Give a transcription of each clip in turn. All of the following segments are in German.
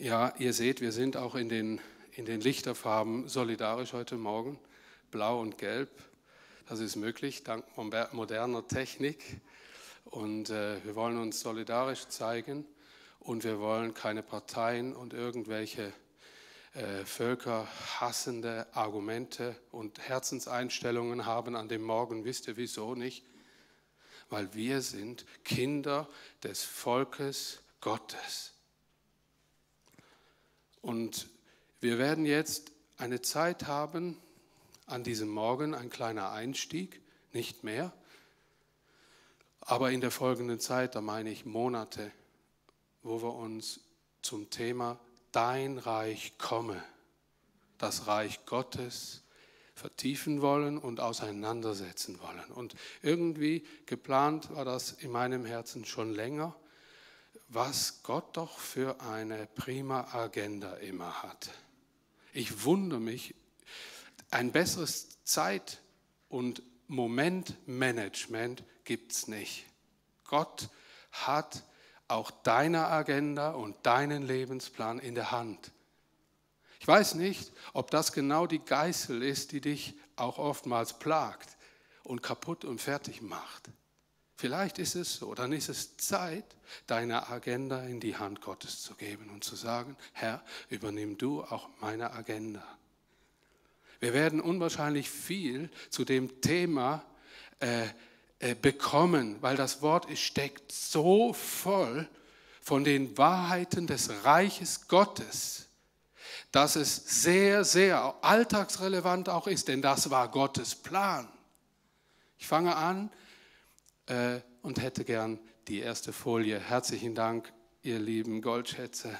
Ja, ihr seht, wir sind auch in den, in den Lichterfarben solidarisch heute Morgen. Blau und Gelb. Das ist möglich dank moderner Technik. Und äh, wir wollen uns solidarisch zeigen und wir wollen keine Parteien und irgendwelche äh, völkerhassende Argumente und Herzenseinstellungen haben an dem Morgen. Wisst ihr wieso nicht? Weil wir sind Kinder des Volkes Gottes. Und wir werden jetzt eine Zeit haben, an diesem Morgen ein kleiner Einstieg, nicht mehr, aber in der folgenden Zeit, da meine ich Monate, wo wir uns zum Thema Dein Reich komme, das Reich Gottes vertiefen wollen und auseinandersetzen wollen. Und irgendwie geplant war das in meinem Herzen schon länger, was Gott doch für eine prima Agenda immer hat. Ich wundere mich, ein besseres Zeit- und Momentmanagement gibt es nicht. Gott hat auch deine Agenda und deinen Lebensplan in der Hand. Ich weiß nicht, ob das genau die Geißel ist, die dich auch oftmals plagt und kaputt und fertig macht. Vielleicht ist es so, dann ist es Zeit, deine Agenda in die Hand Gottes zu geben und zu sagen, Herr, übernimm du auch meine Agenda. Wir werden unwahrscheinlich viel zu dem Thema äh, äh, bekommen, weil das Wort steckt so voll von den Wahrheiten des Reiches Gottes, dass es sehr, sehr alltagsrelevant auch ist, denn das war Gottes Plan. Ich fange an äh, und hätte gern die erste Folie. Herzlichen Dank, ihr lieben Goldschätze,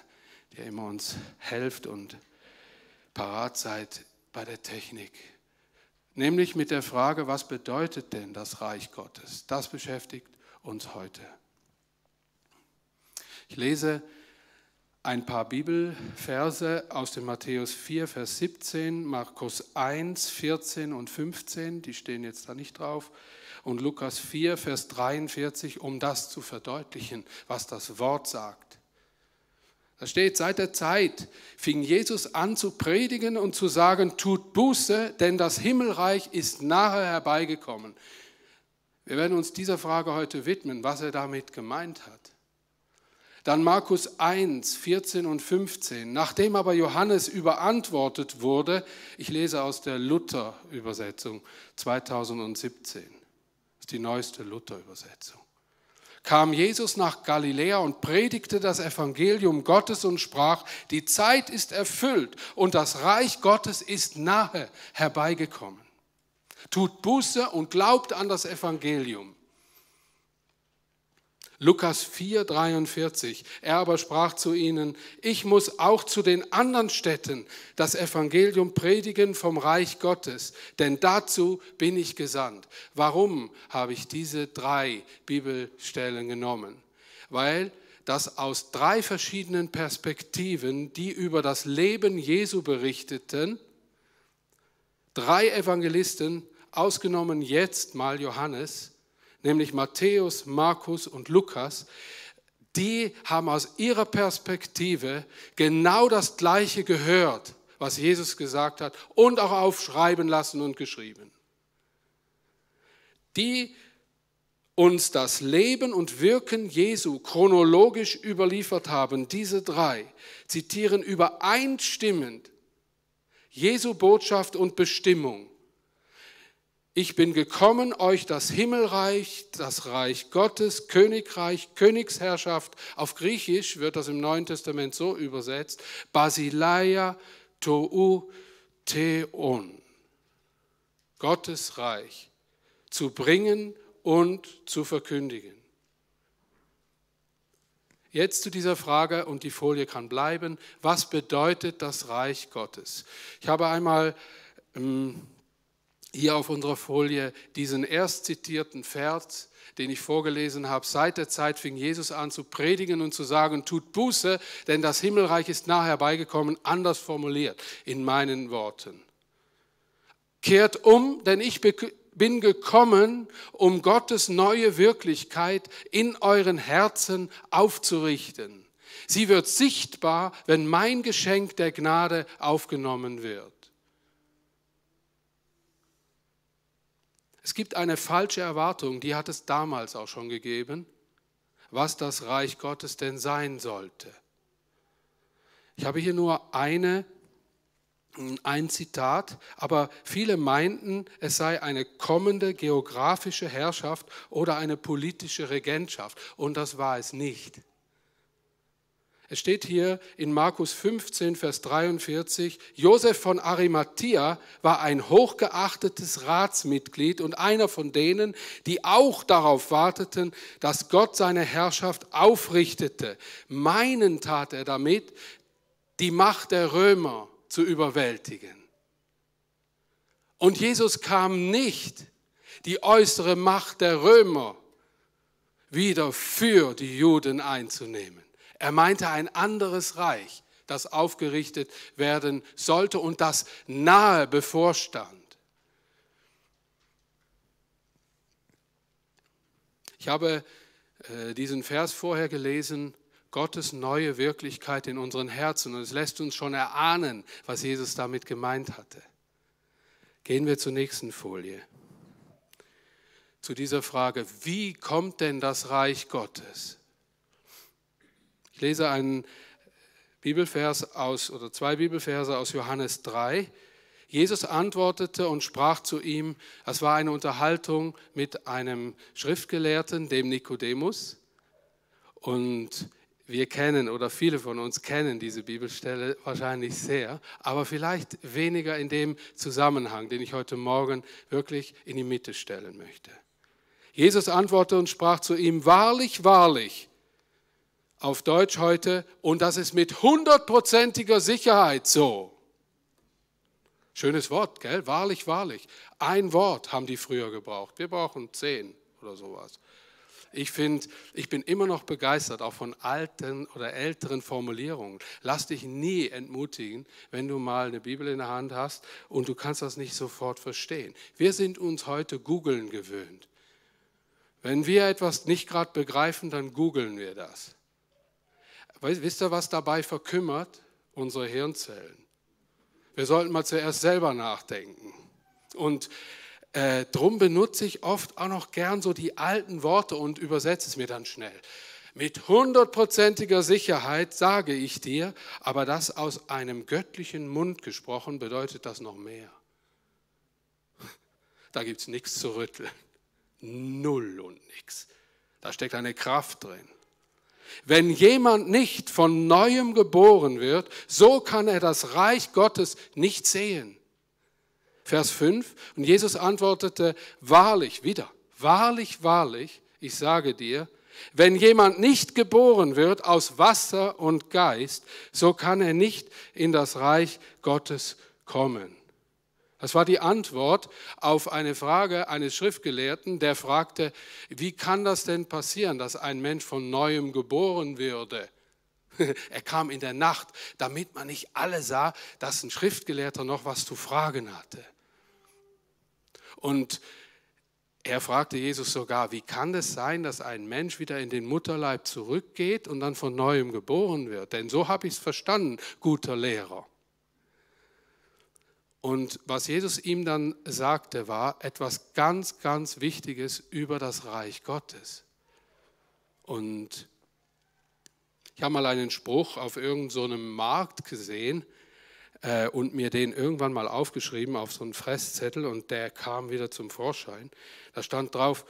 die immer uns helft und parat seid bei der Technik. Nämlich mit der Frage, was bedeutet denn das Reich Gottes? Das beschäftigt uns heute. Ich lese ein paar Bibelverse aus dem Matthäus 4, Vers 17, Markus 1, 14 und 15, die stehen jetzt da nicht drauf, und Lukas 4, Vers 43, um das zu verdeutlichen, was das Wort sagt. Da steht, seit der Zeit fing Jesus an zu predigen und zu sagen, tut Buße, denn das Himmelreich ist nahe herbeigekommen. Wir werden uns dieser Frage heute widmen, was er damit gemeint hat. Dann Markus 1, 14 und 15. Nachdem aber Johannes überantwortet wurde, ich lese aus der Luther-Übersetzung 2017 ist die neueste Luther-Übersetzung. Kam Jesus nach Galiläa und predigte das Evangelium Gottes und sprach, die Zeit ist erfüllt und das Reich Gottes ist nahe herbeigekommen. Tut Buße und glaubt an das Evangelium. Lukas 4, 43. Er aber sprach zu ihnen, ich muss auch zu den anderen Städten das Evangelium predigen vom Reich Gottes, denn dazu bin ich gesandt. Warum habe ich diese drei Bibelstellen genommen? Weil das aus drei verschiedenen Perspektiven, die über das Leben Jesu berichteten, drei Evangelisten, ausgenommen jetzt mal Johannes, nämlich Matthäus, Markus und Lukas, die haben aus ihrer Perspektive genau das Gleiche gehört, was Jesus gesagt hat und auch aufschreiben lassen und geschrieben. Die uns das Leben und Wirken Jesu chronologisch überliefert haben, diese drei, zitieren übereinstimmend Jesu Botschaft und Bestimmung ich bin gekommen, euch das Himmelreich, das Reich Gottes, Königreich, Königsherrschaft, auf Griechisch wird das im Neuen Testament so übersetzt, Basileia tou theon, Gottes Reich, zu bringen und zu verkündigen. Jetzt zu dieser Frage, und die Folie kann bleiben, was bedeutet das Reich Gottes? Ich habe einmal... Ähm, hier auf unserer Folie diesen erst zitierten Vers, den ich vorgelesen habe. Seit der Zeit fing Jesus an zu predigen und zu sagen, tut Buße, denn das Himmelreich ist nahe herbeigekommen, anders formuliert in meinen Worten. Kehrt um, denn ich bin gekommen, um Gottes neue Wirklichkeit in euren Herzen aufzurichten. Sie wird sichtbar, wenn mein Geschenk der Gnade aufgenommen wird. Es gibt eine falsche Erwartung, die hat es damals auch schon gegeben, was das Reich Gottes denn sein sollte. Ich habe hier nur eine, ein Zitat, aber viele meinten, es sei eine kommende geografische Herrschaft oder eine politische Regentschaft. Und das war es nicht. Es steht hier in Markus 15, Vers 43, Josef von Arimathea war ein hochgeachtetes Ratsmitglied und einer von denen, die auch darauf warteten, dass Gott seine Herrschaft aufrichtete. Meinen tat er damit, die Macht der Römer zu überwältigen. Und Jesus kam nicht, die äußere Macht der Römer wieder für die Juden einzunehmen. Er meinte ein anderes Reich, das aufgerichtet werden sollte und das nahe bevorstand. Ich habe äh, diesen Vers vorher gelesen, Gottes neue Wirklichkeit in unseren Herzen. Und es lässt uns schon erahnen, was Jesus damit gemeint hatte. Gehen wir zur nächsten Folie. Zu dieser Frage, wie kommt denn das Reich Gottes? Ich lese einen Bibelvers aus oder zwei Bibelverse aus Johannes 3. Jesus antwortete und sprach zu ihm, es war eine Unterhaltung mit einem Schriftgelehrten, dem Nikodemus. Und wir kennen oder viele von uns kennen diese Bibelstelle wahrscheinlich sehr, aber vielleicht weniger in dem Zusammenhang, den ich heute Morgen wirklich in die Mitte stellen möchte. Jesus antwortete und sprach zu ihm, wahrlich, wahrlich, auf Deutsch heute, und das ist mit hundertprozentiger Sicherheit so. Schönes Wort, gell? Wahrlich, wahrlich. Ein Wort haben die früher gebraucht. Wir brauchen zehn oder sowas. Ich finde, ich bin immer noch begeistert, auch von alten oder älteren Formulierungen. Lass dich nie entmutigen, wenn du mal eine Bibel in der Hand hast und du kannst das nicht sofort verstehen. Wir sind uns heute googeln gewöhnt. Wenn wir etwas nicht gerade begreifen, dann googeln wir das. Wisst ihr, was dabei verkümmert? Unsere Hirnzellen. Wir sollten mal zuerst selber nachdenken. Und äh, drum benutze ich oft auch noch gern so die alten Worte und übersetze es mir dann schnell. Mit hundertprozentiger Sicherheit sage ich dir, aber das aus einem göttlichen Mund gesprochen bedeutet das noch mehr. Da gibt es nichts zu rütteln. Null und nichts. Da steckt eine Kraft drin. Wenn jemand nicht von neuem geboren wird, so kann er das Reich Gottes nicht sehen. Vers 5, und Jesus antwortete, wahrlich, wieder, wahrlich, wahrlich, ich sage dir, wenn jemand nicht geboren wird aus Wasser und Geist, so kann er nicht in das Reich Gottes kommen. Das war die Antwort auf eine Frage eines Schriftgelehrten, der fragte, wie kann das denn passieren, dass ein Mensch von neuem geboren würde? Er kam in der Nacht, damit man nicht alle sah, dass ein Schriftgelehrter noch was zu fragen hatte. Und er fragte Jesus sogar, wie kann es sein, dass ein Mensch wieder in den Mutterleib zurückgeht und dann von neuem geboren wird? Denn so habe ich es verstanden, guter Lehrer. Und was Jesus ihm dann sagte, war etwas ganz, ganz Wichtiges über das Reich Gottes. Und ich habe mal einen Spruch auf irgendeinem so Markt gesehen äh, und mir den irgendwann mal aufgeschrieben auf so einen Fresszettel und der kam wieder zum Vorschein. Da stand drauf,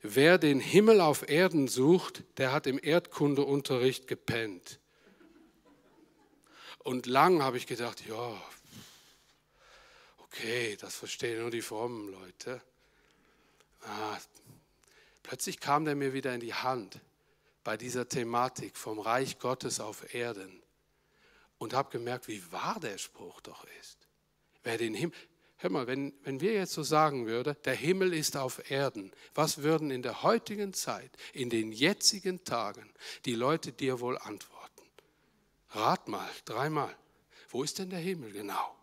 wer den Himmel auf Erden sucht, der hat im Erdkundeunterricht gepennt. Und lang habe ich gedacht, ja, okay, das verstehen nur die frommen Leute. Ah, plötzlich kam der mir wieder in die Hand bei dieser Thematik vom Reich Gottes auf Erden und habe gemerkt, wie wahr der Spruch doch ist. Wer den Himmel, hör mal, wenn, wenn wir jetzt so sagen würden, der Himmel ist auf Erden, was würden in der heutigen Zeit, in den jetzigen Tagen die Leute dir wohl antworten? Rat mal, dreimal. Wo ist denn der Himmel genau?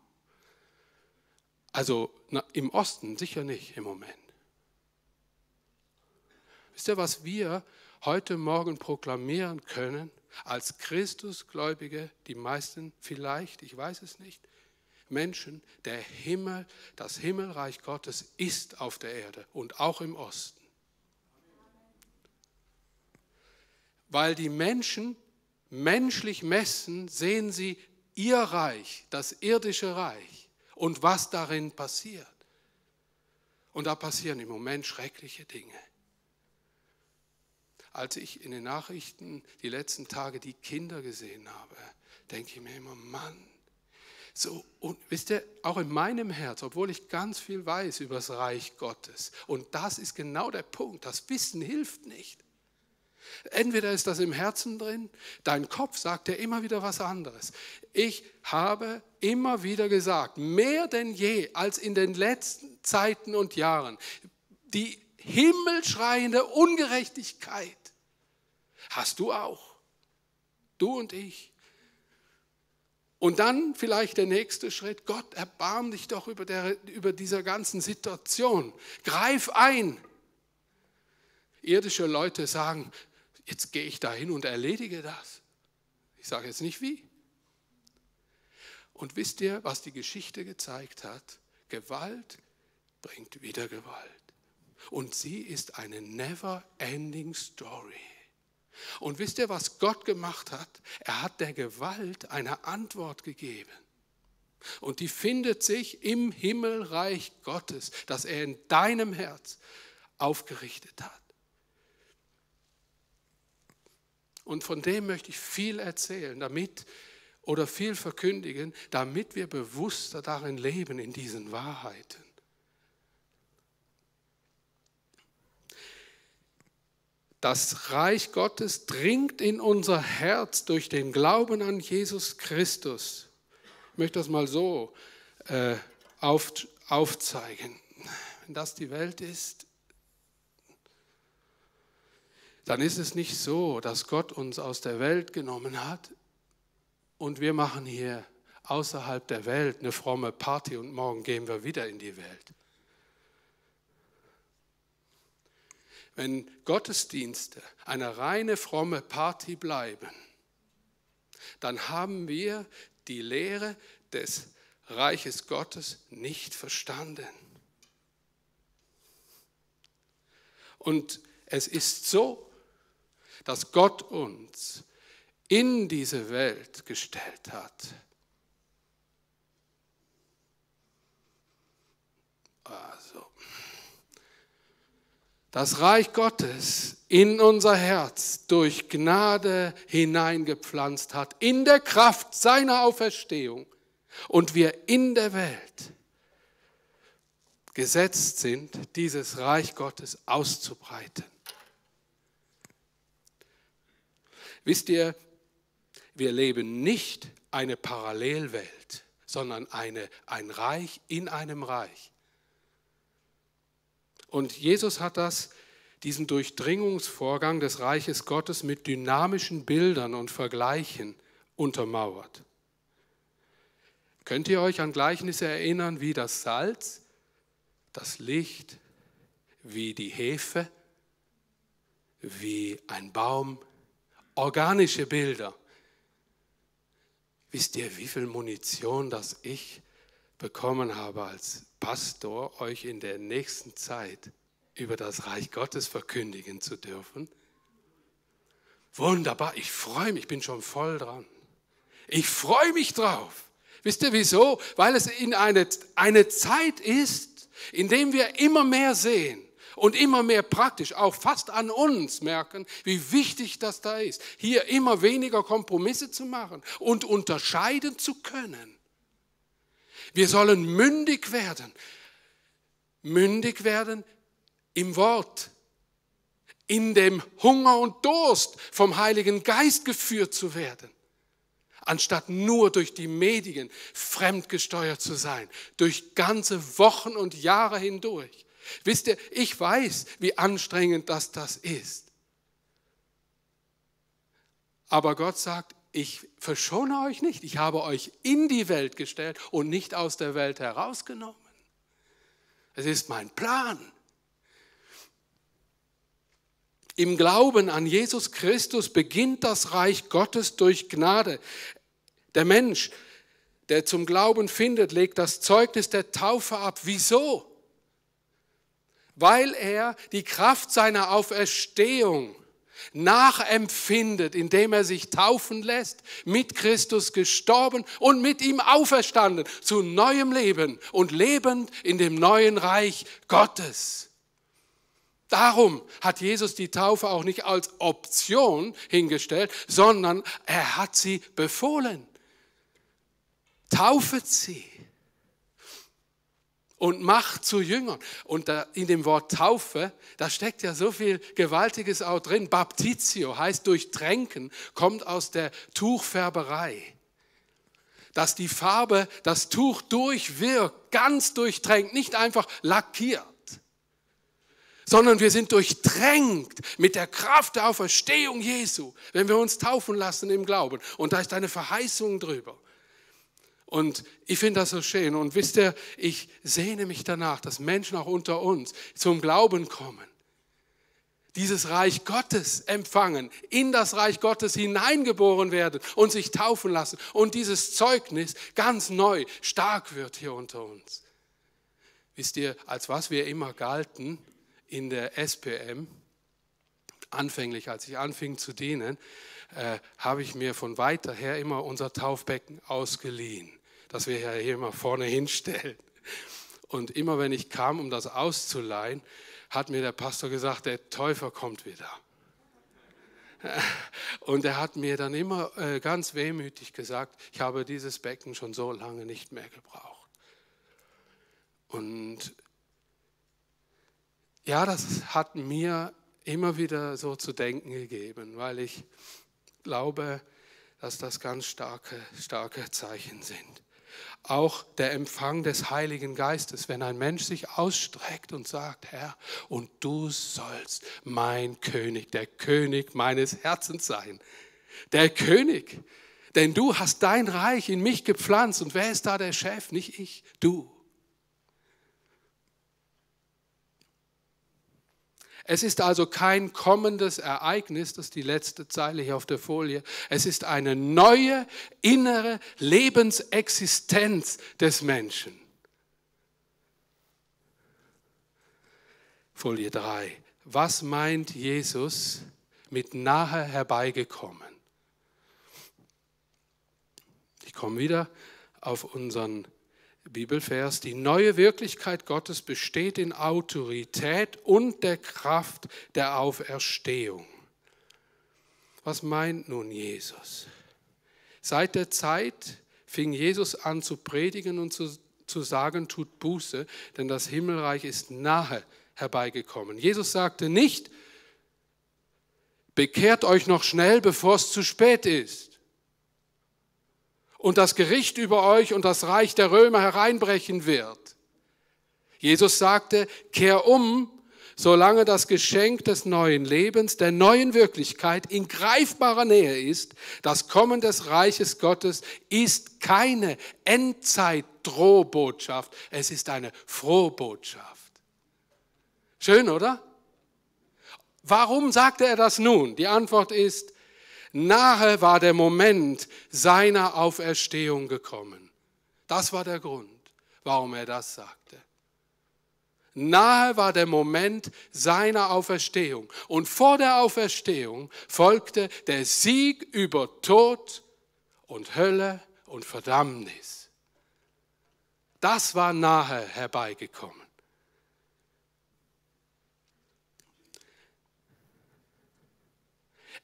Also na, im Osten sicher nicht im Moment. Wisst ihr, was wir heute Morgen proklamieren können? als Christusgläubige, die meisten vielleicht, ich weiß es nicht, Menschen, der Himmel, das Himmelreich Gottes ist auf der Erde und auch im Osten. Weil die Menschen menschlich messen, sehen sie ihr Reich, das irdische Reich und was darin passiert. Und da passieren im Moment schreckliche Dinge. Als ich in den Nachrichten die letzten Tage die Kinder gesehen habe, denke ich mir immer, Mann, so, und wisst ihr, auch in meinem Herz, obwohl ich ganz viel weiß über das Reich Gottes, und das ist genau der Punkt, das Wissen hilft nicht. Entweder ist das im Herzen drin, dein Kopf sagt dir immer wieder was anderes. Ich habe immer wieder gesagt, mehr denn je als in den letzten Zeiten und Jahren, die himmelschreiende Ungerechtigkeit hast du auch. Du und ich. Und dann vielleicht der nächste Schritt, Gott, erbarm dich doch über, der, über dieser ganzen Situation. Greif ein. Irdische Leute sagen, jetzt gehe ich dahin und erledige das. Ich sage jetzt nicht wie. Und wisst ihr, was die Geschichte gezeigt hat? Gewalt bringt wieder Gewalt. Und sie ist eine never-ending Story. Und wisst ihr, was Gott gemacht hat? Er hat der Gewalt eine Antwort gegeben. Und die findet sich im Himmelreich Gottes, das er in deinem Herz aufgerichtet hat. Und von dem möchte ich viel erzählen, damit oder viel verkündigen, damit wir bewusster darin leben, in diesen Wahrheiten. Das Reich Gottes dringt in unser Herz durch den Glauben an Jesus Christus. Ich möchte das mal so äh, auf, aufzeigen. Wenn das die Welt ist, dann ist es nicht so, dass Gott uns aus der Welt genommen hat und wir machen hier außerhalb der Welt eine fromme Party und morgen gehen wir wieder in die Welt. wenn Gottesdienste eine reine fromme Party bleiben, dann haben wir die Lehre des Reiches Gottes nicht verstanden. Und es ist so, dass Gott uns in diese Welt gestellt hat. Also, das Reich Gottes in unser Herz durch Gnade hineingepflanzt hat, in der Kraft seiner Auferstehung und wir in der Welt gesetzt sind, dieses Reich Gottes auszubreiten. Wisst ihr, wir leben nicht eine Parallelwelt, sondern eine, ein Reich in einem Reich. Und Jesus hat das, diesen Durchdringungsvorgang des Reiches Gottes mit dynamischen Bildern und Vergleichen untermauert. Könnt ihr euch an Gleichnisse erinnern wie das Salz, das Licht, wie die Hefe, wie ein Baum, organische Bilder. Wisst ihr, wie viel Munition das ich bekommen habe als Pastor, euch in der nächsten Zeit über das Reich Gottes verkündigen zu dürfen. Wunderbar, ich freue mich, ich bin schon voll dran. Ich freue mich drauf. Wisst ihr wieso? Weil es in eine, eine Zeit ist, in dem wir immer mehr sehen und immer mehr praktisch, auch fast an uns merken, wie wichtig das da ist, hier immer weniger Kompromisse zu machen und unterscheiden zu können. Wir sollen mündig werden. Mündig werden im Wort, in dem Hunger und Durst vom Heiligen Geist geführt zu werden, anstatt nur durch die Medien fremdgesteuert zu sein, durch ganze Wochen und Jahre hindurch. Wisst ihr, ich weiß, wie anstrengend das das ist. Aber Gott sagt, ich verschone euch nicht, ich habe euch in die Welt gestellt und nicht aus der Welt herausgenommen. Es ist mein Plan. Im Glauben an Jesus Christus beginnt das Reich Gottes durch Gnade. Der Mensch, der zum Glauben findet, legt das Zeugnis der Taufe ab. Wieso? Weil er die Kraft seiner Auferstehung nachempfindet, indem er sich taufen lässt, mit Christus gestorben und mit ihm auferstanden zu neuem Leben und lebend in dem neuen Reich Gottes. Darum hat Jesus die Taufe auch nicht als Option hingestellt, sondern er hat sie befohlen. Taufet sie und macht zu Jüngern. Und da in dem Wort Taufe, da steckt ja so viel Gewaltiges auch drin. Baptizio heißt durchtränken, kommt aus der Tuchfärberei. Dass die Farbe das Tuch durchwirkt, ganz durchtränkt, nicht einfach lackiert sondern wir sind durchtränkt mit der Kraft der Auferstehung Jesu, wenn wir uns taufen lassen im Glauben. Und da ist eine Verheißung drüber. Und ich finde das so schön. Und wisst ihr, ich sehne mich danach, dass Menschen auch unter uns zum Glauben kommen. Dieses Reich Gottes empfangen, in das Reich Gottes hineingeboren werden und sich taufen lassen. Und dieses Zeugnis ganz neu stark wird hier unter uns. Wisst ihr, als was wir immer galten in der SPM, anfänglich, als ich anfing zu dienen, äh, habe ich mir von weiter her immer unser Taufbecken ausgeliehen das wir hier immer vorne hinstellen. Und immer wenn ich kam, um das auszuleihen, hat mir der Pastor gesagt, der Täufer kommt wieder. Und er hat mir dann immer äh, ganz wehmütig gesagt, ich habe dieses Becken schon so lange nicht mehr gebraucht. Und ja, das hat mir immer wieder so zu denken gegeben, weil ich glaube, dass das ganz starke, starke Zeichen sind auch der Empfang des Heiligen Geistes, wenn ein Mensch sich ausstreckt und sagt, Herr, und du sollst mein König, der König meines Herzens sein. Der König, denn du hast dein Reich in mich gepflanzt und wer ist da der Chef? Nicht ich, du. Es ist also kein kommendes Ereignis, das ist die letzte Zeile hier auf der Folie. Es ist eine neue innere Lebensexistenz des Menschen. Folie 3. Was meint Jesus mit nahe herbeigekommen? Ich komme wieder auf unseren Bibelvers, die neue Wirklichkeit Gottes besteht in Autorität und der Kraft der Auferstehung. Was meint nun Jesus? Seit der Zeit fing Jesus an zu predigen und zu, zu sagen, tut Buße, denn das Himmelreich ist nahe herbeigekommen. Jesus sagte nicht, bekehrt euch noch schnell, bevor es zu spät ist und das Gericht über euch und das Reich der Römer hereinbrechen wird. Jesus sagte, kehr um, solange das Geschenk des neuen Lebens, der neuen Wirklichkeit in greifbarer Nähe ist. Das Kommen des Reiches Gottes ist keine Endzeit-Drohbotschaft, es ist eine Frohbotschaft. Schön, oder? Warum sagte er das nun? Die Antwort ist, Nahe war der Moment seiner Auferstehung gekommen. Das war der Grund, warum er das sagte. Nahe war der Moment seiner Auferstehung. Und vor der Auferstehung folgte der Sieg über Tod und Hölle und Verdammnis. Das war nahe herbeigekommen.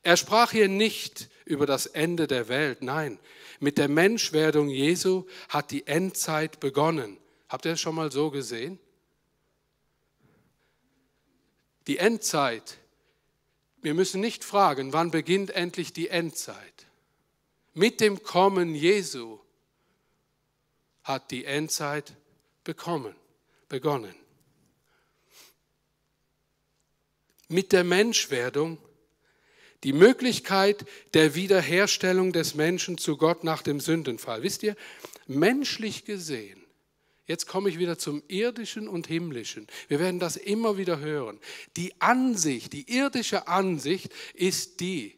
Er sprach hier nicht über das Ende der Welt, nein, mit der Menschwerdung Jesu hat die Endzeit begonnen. Habt ihr das schon mal so gesehen? Die Endzeit, wir müssen nicht fragen, wann beginnt endlich die Endzeit. Mit dem Kommen Jesu hat die Endzeit bekommen, begonnen. Mit der Menschwerdung die Möglichkeit der Wiederherstellung des Menschen zu Gott nach dem Sündenfall. Wisst ihr, menschlich gesehen Jetzt komme ich wieder zum irdischen und himmlischen. Wir werden das immer wieder hören. Die Ansicht, die irdische Ansicht ist die,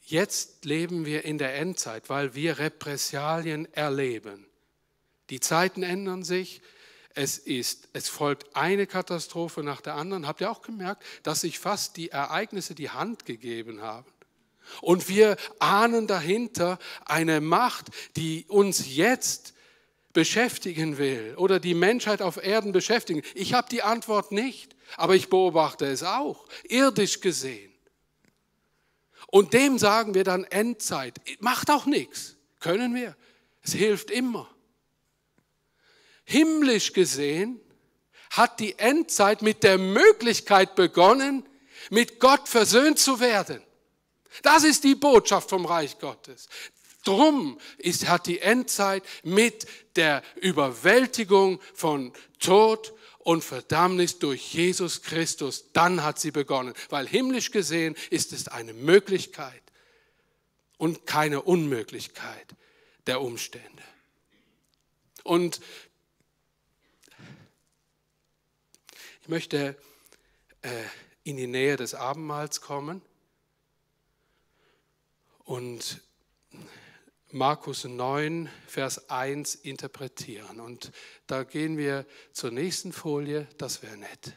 jetzt leben wir in der Endzeit, weil wir Repressalien erleben. Die Zeiten ändern sich, es, ist, es folgt eine Katastrophe nach der anderen. Habt ihr auch gemerkt, dass sich fast die Ereignisse die Hand gegeben haben? Und wir ahnen dahinter eine Macht, die uns jetzt beschäftigen will oder die Menschheit auf Erden beschäftigen. Ich habe die Antwort nicht, aber ich beobachte es auch, irdisch gesehen. Und dem sagen wir dann Endzeit. Macht auch nichts. Können wir. Es hilft immer. Himmlisch gesehen hat die Endzeit mit der Möglichkeit begonnen, mit Gott versöhnt zu werden. Das ist die Botschaft vom Reich Gottes. Drum ist, hat die Endzeit mit der Überwältigung von Tod und Verdammnis durch Jesus Christus, dann hat sie begonnen. Weil himmlisch gesehen ist es eine Möglichkeit und keine Unmöglichkeit der Umstände. Und ich möchte äh, in die Nähe des Abendmahls kommen und Markus 9, Vers 1 interpretieren. Und da gehen wir zur nächsten Folie, das wäre nett.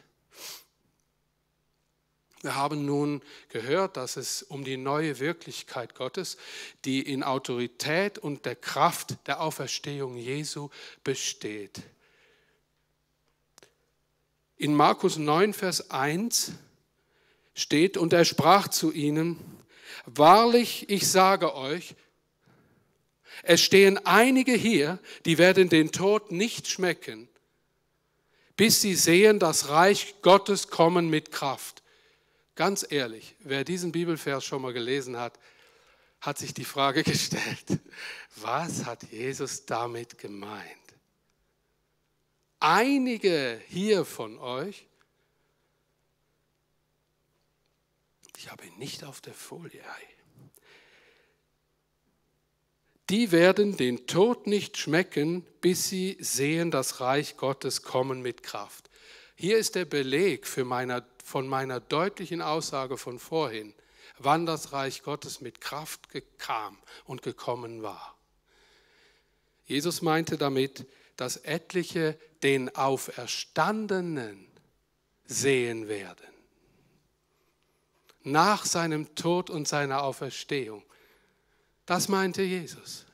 Wir haben nun gehört, dass es um die neue Wirklichkeit Gottes, die in Autorität und der Kraft der Auferstehung Jesu besteht. In Markus 9, Vers 1 steht, und er sprach zu ihnen, Wahrlich, ich sage euch, es stehen einige hier, die werden den Tod nicht schmecken, bis sie sehen das Reich Gottes kommen mit Kraft. Ganz ehrlich, wer diesen Bibelvers schon mal gelesen hat, hat sich die Frage gestellt, was hat Jesus damit gemeint? Einige hier von euch, ich habe ihn nicht auf der Folie, die werden den Tod nicht schmecken, bis sie sehen das Reich Gottes kommen mit Kraft. Hier ist der Beleg für meiner, von meiner deutlichen Aussage von vorhin, wann das Reich Gottes mit Kraft kam und gekommen war. Jesus meinte damit, dass etliche den Auferstandenen sehen werden. Nach seinem Tod und seiner Auferstehung. Das meinte Jesus.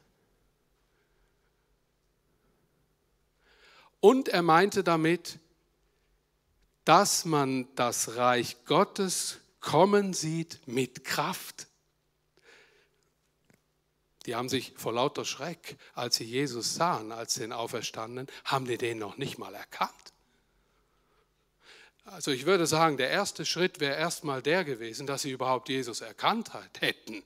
Und er meinte damit, dass man das Reich Gottes kommen sieht mit Kraft. Die haben sich vor lauter Schreck, als sie Jesus sahen, als den Auferstandenen, haben die den noch nicht mal erkannt. Also ich würde sagen, der erste Schritt wäre erstmal der gewesen, dass sie überhaupt Jesus erkannt hätten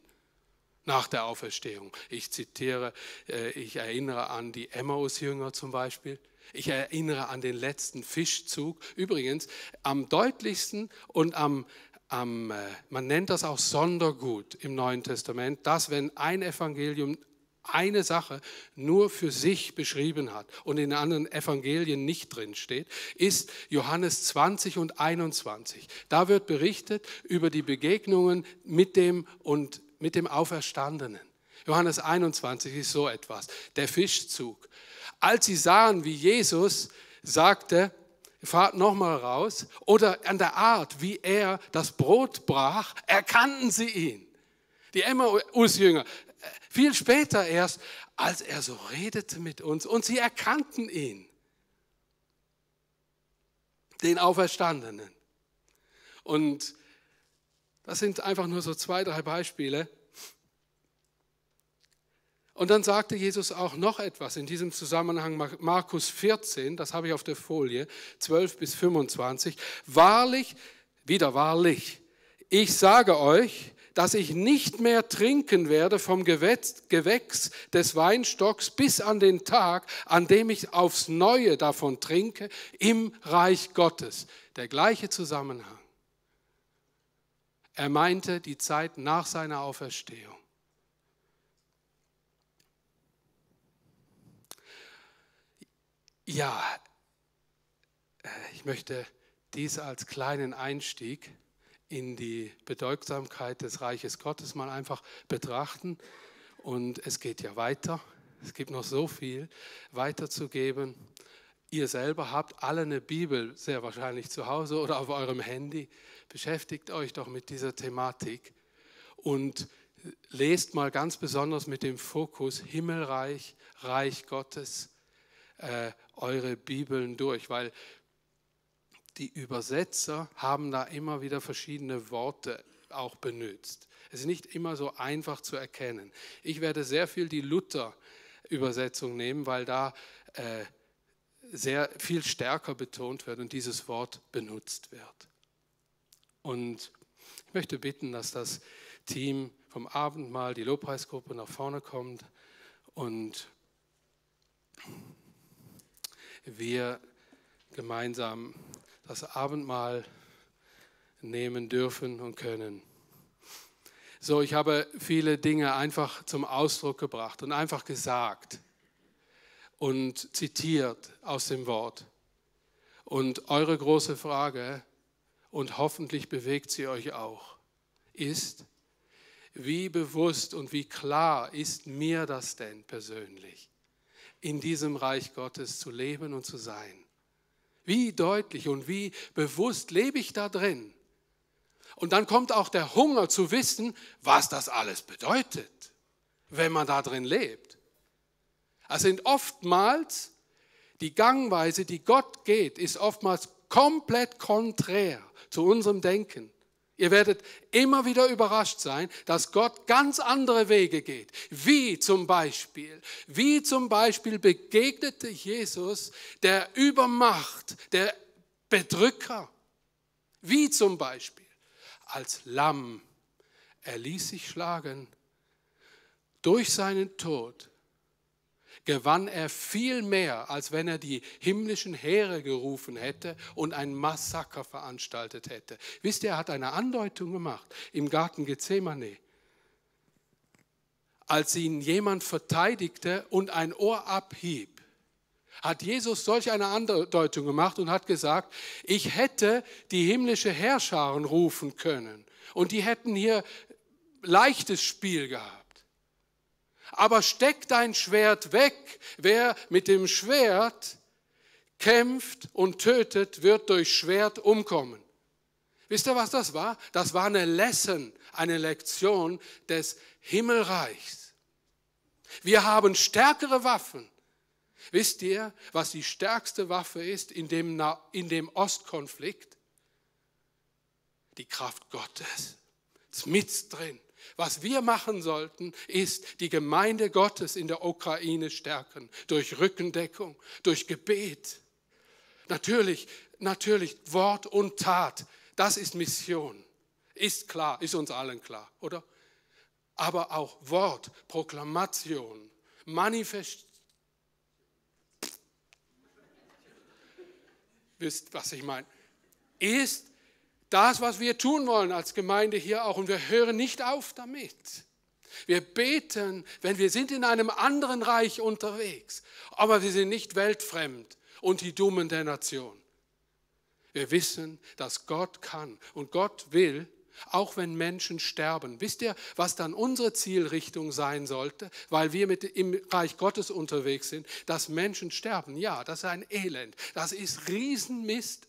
nach der Auferstehung. Ich zitiere, äh, ich erinnere an die Emmaus-Jünger zum Beispiel. Ich erinnere an den letzten Fischzug. Übrigens, am deutlichsten und am, am, äh, man nennt das auch Sondergut im Neuen Testament, dass wenn ein Evangelium eine Sache nur für sich beschrieben hat und in anderen Evangelien nicht drin steht, ist Johannes 20 und 21. Da wird berichtet über die Begegnungen mit dem und mit dem Auferstandenen. Johannes 21 ist so etwas, der Fischzug. Als sie sahen, wie Jesus sagte, fahrt nochmal raus, oder an der Art, wie er das Brot brach, erkannten sie ihn. Die Emmaus-Jünger, viel später erst, als er so redete mit uns und sie erkannten ihn, den Auferstandenen. Und das sind einfach nur so zwei, drei Beispiele. Und dann sagte Jesus auch noch etwas in diesem Zusammenhang, Markus 14, das habe ich auf der Folie, 12 bis 25. Wahrlich, wieder wahrlich, ich sage euch, dass ich nicht mehr trinken werde vom Gewächs des Weinstocks bis an den Tag, an dem ich aufs Neue davon trinke, im Reich Gottes. Der gleiche Zusammenhang. Er meinte die Zeit nach seiner Auferstehung. Ja, äh, ich möchte dies als kleinen Einstieg in die Bedeutsamkeit des Reiches Gottes mal einfach betrachten. Und es geht ja weiter. Es gibt noch so viel weiterzugeben. Ihr selber habt alle eine Bibel, sehr wahrscheinlich zu Hause oder auf eurem Handy. Beschäftigt euch doch mit dieser Thematik und lest mal ganz besonders mit dem Fokus Himmelreich, Reich Gottes äh, eure Bibeln durch, weil die Übersetzer haben da immer wieder verschiedene Worte auch benutzt. Es ist nicht immer so einfach zu erkennen. Ich werde sehr viel die Luther-Übersetzung nehmen, weil da äh, sehr viel stärker betont wird und dieses Wort benutzt wird. Und ich möchte bitten, dass das Team vom Abendmahl, die Lobpreisgruppe nach vorne kommt und wir gemeinsam das Abendmahl nehmen dürfen und können. So, ich habe viele Dinge einfach zum Ausdruck gebracht und einfach gesagt und zitiert aus dem Wort. Und eure große Frage, und hoffentlich bewegt sie euch auch, ist, wie bewusst und wie klar ist mir das denn persönlich, in diesem Reich Gottes zu leben und zu sein? Wie deutlich und wie bewusst lebe ich da drin? Und dann kommt auch der Hunger zu wissen, was das alles bedeutet, wenn man da drin lebt. Es sind oftmals die Gangweise, die Gott geht, ist oftmals komplett konträr zu unserem Denken. Ihr werdet immer wieder überrascht sein, dass Gott ganz andere Wege geht. Wie zum Beispiel, wie zum Beispiel begegnete Jesus der Übermacht, der Bedrücker. Wie zum Beispiel als Lamm. Er ließ sich schlagen. Durch seinen Tod gewann er viel mehr, als wenn er die himmlischen Heere gerufen hätte und ein Massaker veranstaltet hätte. Wisst ihr, er hat eine Andeutung gemacht im Garten Gethsemane. Als ihn jemand verteidigte und ein Ohr abhieb, hat Jesus solch eine Andeutung gemacht und hat gesagt, ich hätte die himmlische Herrscharen rufen können und die hätten hier leichtes Spiel gehabt aber steck dein Schwert weg. Wer mit dem Schwert kämpft und tötet, wird durch Schwert umkommen. Wisst ihr, was das war? Das war eine Lesson, eine Lektion des Himmelreichs. Wir haben stärkere Waffen. Wisst ihr, was die stärkste Waffe ist in dem, in dem Ostkonflikt? Die Kraft Gottes. Ist mit drin. Was wir machen sollten, ist die Gemeinde Gottes in der Ukraine stärken, durch Rückendeckung, durch Gebet. Natürlich, natürlich Wort und Tat, das ist Mission. Ist klar, ist uns allen klar, oder? Aber auch Wort, Proklamation, Manifest. Wisst, was ich meine? Ist das, was wir tun wollen als Gemeinde hier auch. Und wir hören nicht auf damit. Wir beten, wenn wir sind in einem anderen Reich unterwegs, aber wir sind nicht weltfremd und die Dummen der Nation. Wir wissen, dass Gott kann und Gott will, auch wenn Menschen sterben. Wisst ihr, was dann unsere Zielrichtung sein sollte, weil wir mit im Reich Gottes unterwegs sind, dass Menschen sterben? Ja, das ist ein Elend. Das ist Riesenmist.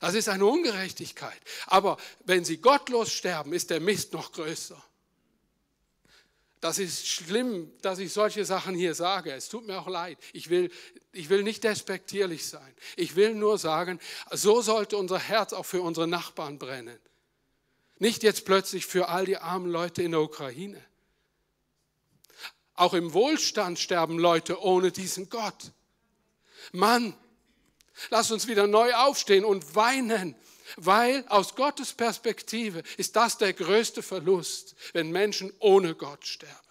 Das ist eine Ungerechtigkeit. Aber wenn sie gottlos sterben, ist der Mist noch größer. Das ist schlimm, dass ich solche Sachen hier sage. Es tut mir auch leid. Ich will, ich will nicht despektierlich sein. Ich will nur sagen, so sollte unser Herz auch für unsere Nachbarn brennen. Nicht jetzt plötzlich für all die armen Leute in der Ukraine. Auch im Wohlstand sterben Leute ohne diesen Gott. Mann, Lass uns wieder neu aufstehen und weinen, weil aus Gottes Perspektive ist das der größte Verlust, wenn Menschen ohne Gott sterben.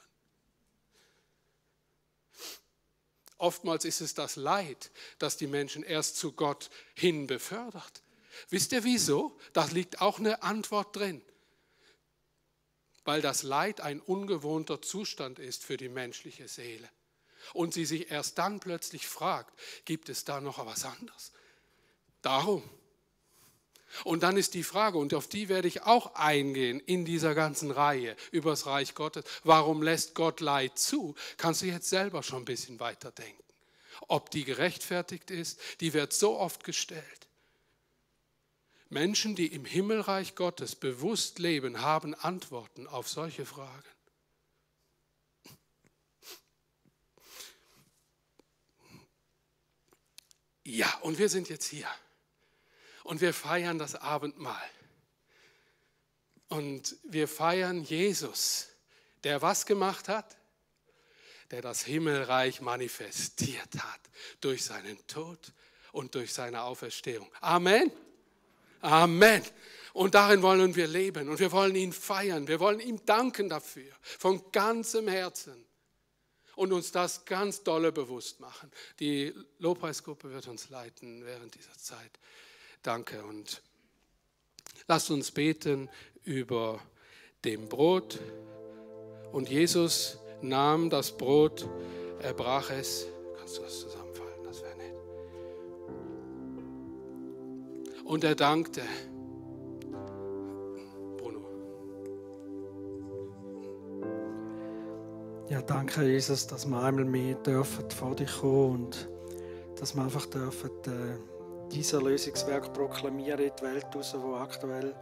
Oftmals ist es das Leid, das die Menschen erst zu Gott hin befördert. Wisst ihr wieso? Da liegt auch eine Antwort drin. Weil das Leid ein ungewohnter Zustand ist für die menschliche Seele. Und sie sich erst dann plötzlich fragt, gibt es da noch was anderes? Darum. Und dann ist die Frage, und auf die werde ich auch eingehen in dieser ganzen Reihe über das Reich Gottes. Warum lässt Gott Leid zu? Kannst du jetzt selber schon ein bisschen weiterdenken. Ob die gerechtfertigt ist, die wird so oft gestellt. Menschen, die im Himmelreich Gottes bewusst leben, haben Antworten auf solche Fragen. Ja, und wir sind jetzt hier. Und wir feiern das Abendmahl. Und wir feiern Jesus, der was gemacht hat? Der das Himmelreich manifestiert hat durch seinen Tod und durch seine Auferstehung. Amen. Amen. Und darin wollen wir leben und wir wollen ihn feiern. Wir wollen ihm danken dafür von ganzem Herzen und uns das ganz dolle bewusst machen. Die Lobpreisgruppe wird uns leiten während dieser Zeit. Danke und lasst uns beten über dem Brot. Und Jesus nahm das Brot, er brach es. Kannst du das zusammenfalten? Das wäre nett. Und er dankte. Ja, danke Jesus, dass wir einmal mehr dürfen vor dich kommen und dass wir einfach dürfen äh, dieses Erlösungswerk proklamieren in die Welt raus, wo aktuell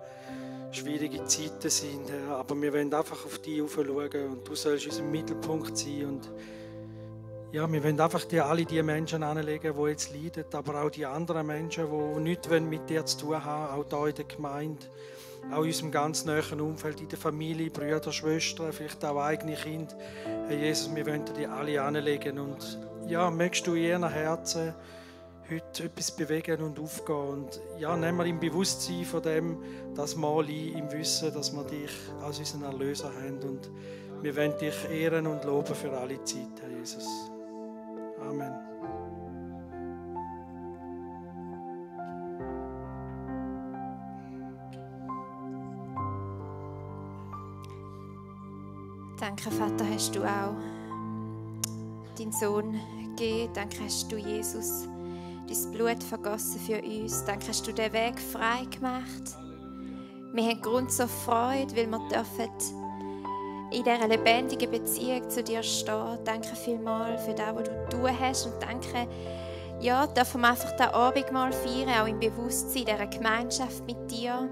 schwierige Zeiten sind. Aber wir wollen einfach auf dich schauen und du sollst unser Mittelpunkt sein und ja, wir wollen einfach dir alle die Menschen anlegen, die jetzt leiden, aber auch die anderen Menschen, die nichts mit dir zu tun haben, auch hier in der Gemeinde, auch in unserem ganz nahen Umfeld, in der Familie, Brüder, Schwestern, vielleicht auch eigene Kinder. Herr Jesus, wir wollen dir alle anlegen und ja, möchtest du in ihren Herzen heute etwas bewegen und aufgehen. Und ja, nehmen wir im Bewusstsein von dem, das Mal ein, im Wissen, dass wir dich als unseren Erlöser haben. Und wir wollen dich ehren und loben für alle Zeit, Herr Jesus. Amen. Danke, Vater, hast du auch deinen Sohn gegeben. Danke, hast du Jesus dein Blut vergossen für uns. Danke, hast du den Weg frei gemacht. Wir haben Grund zur Freude, weil wir dürfen in dieser lebendigen Beziehung zu dir stehen. Danke vielmals für das, was du tun hast und danke, ja, dürfen wir einfach den Abend mal feiern, auch im Bewusstsein dieser Gemeinschaft mit dir.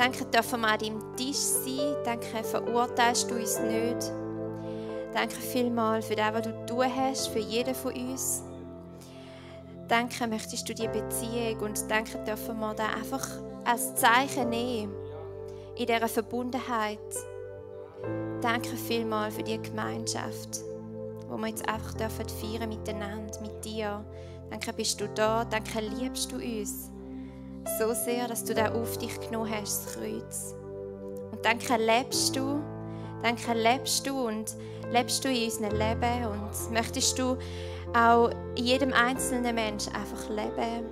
Danke, dürfen wir an deinem Tisch sein. Danke, verurteilst du uns nicht. Danke vielmals für das, was du tun hast, für jeden von uns. Danke, möchtest du die Beziehung und danke dürfen wir da einfach als Zeichen nehmen in dieser Verbundenheit. Danke vielmals für die Gemeinschaft, wo wir jetzt einfach dürfen feiern miteinander, mit dir. Danke, bist du da. Danke, liebst du uns so sehr, dass du da auf dich genommen hast, das Kreuz. Und danke, lebst du. Danke, lebst du und lebst du in unserem Leben und möchtest du auch in jedem einzelnen Menschen einfach leben.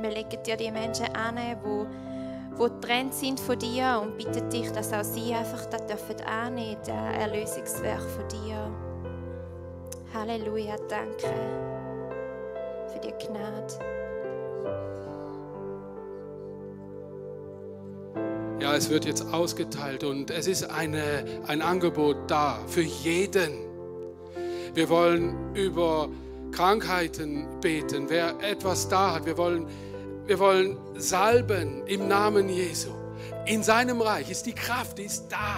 Wir legen dir die Menschen an, wo wo getrennt sind von dir und bitten dich, dass auch sie einfach das dürfen annehmen, das Erlösungswerk von dir. Halleluja, danke für die Gnade. Ja, es wird jetzt ausgeteilt und es ist eine, ein Angebot da für jeden. Wir wollen über Krankheiten beten. Wer etwas da hat, wir wollen, wir wollen salben im Namen Jesu. In seinem Reich ist die Kraft, die ist da.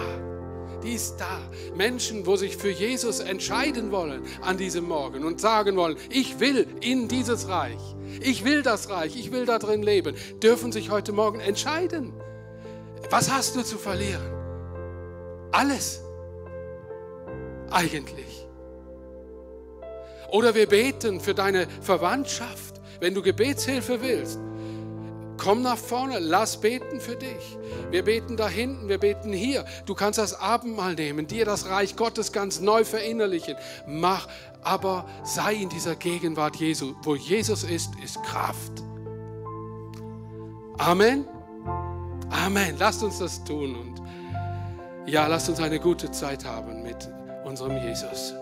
Die ist da. Menschen, wo sich für Jesus entscheiden wollen an diesem Morgen und sagen wollen, ich will in dieses Reich. Ich will das Reich, ich will da drin leben, dürfen sich heute Morgen entscheiden. Was hast du zu verlieren? Alles. Eigentlich. Oder wir beten für deine Verwandtschaft. Wenn du Gebetshilfe willst, komm nach vorne, lass beten für dich. Wir beten da hinten, wir beten hier. Du kannst das Abendmahl nehmen, dir das Reich Gottes ganz neu verinnerlichen. Mach, aber sei in dieser Gegenwart Jesu. Wo Jesus ist, ist Kraft. Amen. Amen. Lasst uns das tun und ja, lasst uns eine gute Zeit haben mit unserem Jesus.